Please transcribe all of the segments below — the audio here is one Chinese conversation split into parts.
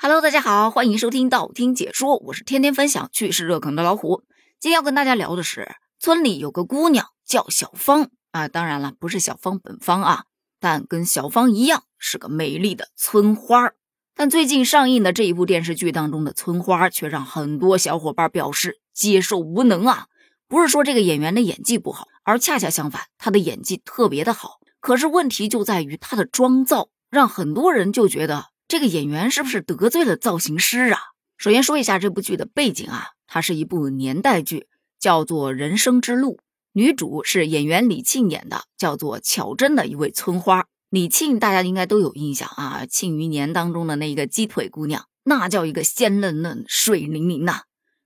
Hello，大家好，欢迎收听道听解说，我是天天分享趣事热梗的老虎。今天要跟大家聊的是，村里有个姑娘叫小芳啊，当然了，不是小芳本芳啊，但跟小芳一样是个美丽的村花。但最近上映的这一部电视剧当中的村花，却让很多小伙伴表示接受无能啊。不是说这个演员的演技不好，而恰恰相反，她的演技特别的好。可是问题就在于她的妆造，让很多人就觉得。这个演员是不是得罪了造型师啊？首先说一下这部剧的背景啊，它是一部年代剧，叫做《人生之路》，女主是演员李沁演的，叫做巧珍的一位村花。李沁大家应该都有印象啊，《庆余年》当中的那个鸡腿姑娘，那叫一个鲜嫩嫩、水灵灵呐。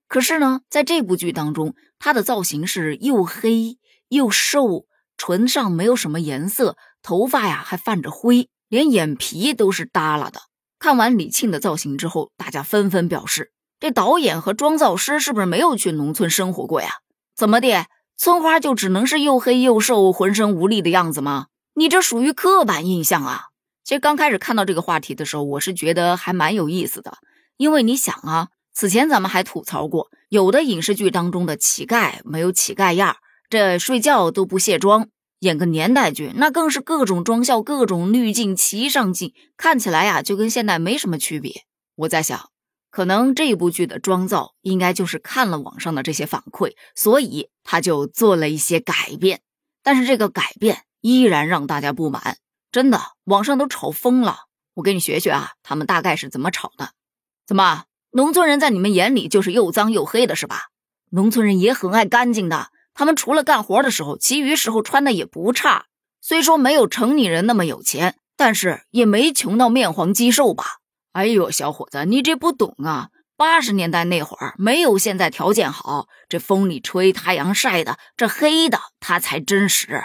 可是呢，在这部剧当中，她的造型是又黑又瘦，唇上没有什么颜色，头发呀还泛着灰，连眼皮都是耷拉的。看完李沁的造型之后，大家纷纷表示：这导演和妆造师是不是没有去农村生活过呀？怎么的，村花就只能是又黑又瘦、浑身无力的样子吗？你这属于刻板印象啊！其实刚开始看到这个话题的时候，我是觉得还蛮有意思的，因为你想啊，此前咱们还吐槽过，有的影视剧当中的乞丐没有乞丐样，这睡觉都不卸妆。演个年代剧，那更是各种妆效、各种滤镜齐上镜，看起来呀就跟现代没什么区别。我在想，可能这部剧的妆造应该就是看了网上的这些反馈，所以他就做了一些改变。但是这个改变依然让大家不满，真的，网上都吵疯了。我给你学学啊，他们大概是怎么吵的？怎么，农村人在你们眼里就是又脏又黑的，是吧？农村人也很爱干净的。他们除了干活的时候，其余时候穿的也不差。虽说没有城里人那么有钱，但是也没穷到面黄肌瘦吧？哎呦，小伙子，你这不懂啊！八十年代那会儿没有现在条件好，这风里吹，太阳晒的，这黑的它才真实。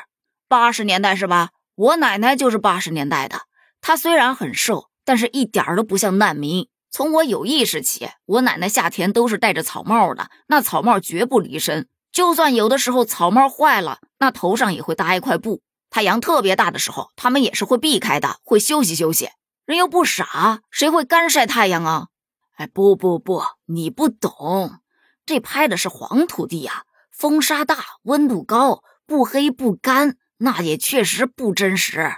八十年代是吧？我奶奶就是八十年代的，她虽然很瘦，但是一点都不像难民。从我有意识起，我奶奶夏天都是戴着草帽的，那草帽绝不离身。就算有的时候草帽坏了，那头上也会搭一块布。太阳特别大的时候，他们也是会避开的，会休息休息。人又不傻，谁会干晒太阳啊？哎，不不不，你不懂，这拍的是黄土地呀，风沙大，温度高，不黑不干，那也确实不真实。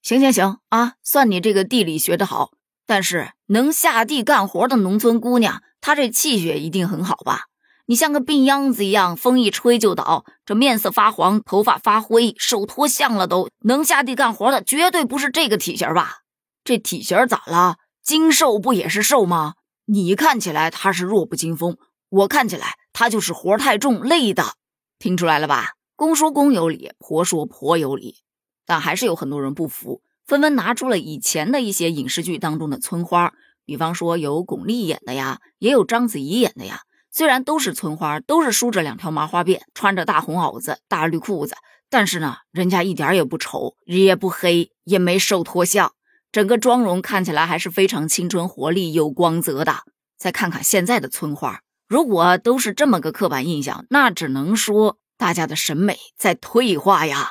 行行行啊，算你这个地理学的好。但是能下地干活的农村姑娘，她这气血一定很好吧？你像个病秧子一样，风一吹就倒，这面色发黄，头发发灰，手脱相了都能下地干活的，绝对不是这个体型吧？这体型咋了？精瘦不也是瘦吗？你看起来他是弱不禁风，我看起来他就是活太重累的，听出来了吧？公说公有理，婆说婆有理，但还是有很多人不服，纷纷拿出了以前的一些影视剧当中的村花，比方说有巩俐演的呀，也有章子怡演的呀。虽然都是村花，都是梳着两条麻花辫，穿着大红袄子、大绿裤子，但是呢，人家一点也不丑，也不黑，也没瘦脱相，整个妆容看起来还是非常青春活力、有光泽的。再看看现在的村花，如果都是这么个刻板印象，那只能说大家的审美在退化呀。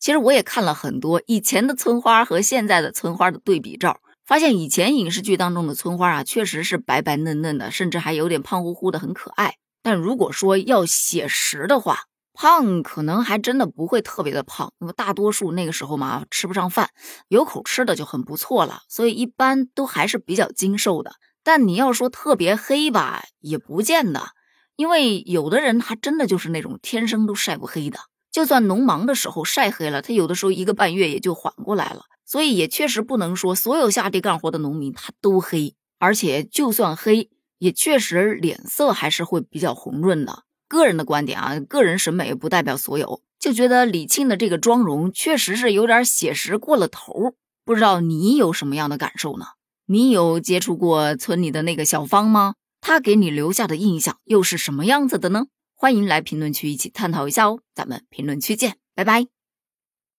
其实我也看了很多以前的村花和现在的村花的对比照。发现以前影视剧当中的村花啊，确实是白白嫩嫩的，甚至还有点胖乎乎的，很可爱。但如果说要写实的话，胖可能还真的不会特别的胖，那么大多数那个时候嘛吃不上饭，有口吃的就很不错了，所以一般都还是比较精瘦的。但你要说特别黑吧，也不见得，因为有的人他真的就是那种天生都晒不黑的，就算农忙的时候晒黑了，他有的时候一个半月也就缓过来了。所以也确实不能说所有下地干活的农民他都黑，而且就算黑，也确实脸色还是会比较红润的。个人的观点啊，个人审美不代表所有，就觉得李沁的这个妆容确实是有点写实过了头。不知道你有什么样的感受呢？你有接触过村里的那个小芳吗？她给你留下的印象又是什么样子的呢？欢迎来评论区一起探讨一下哦，咱们评论区见，拜拜。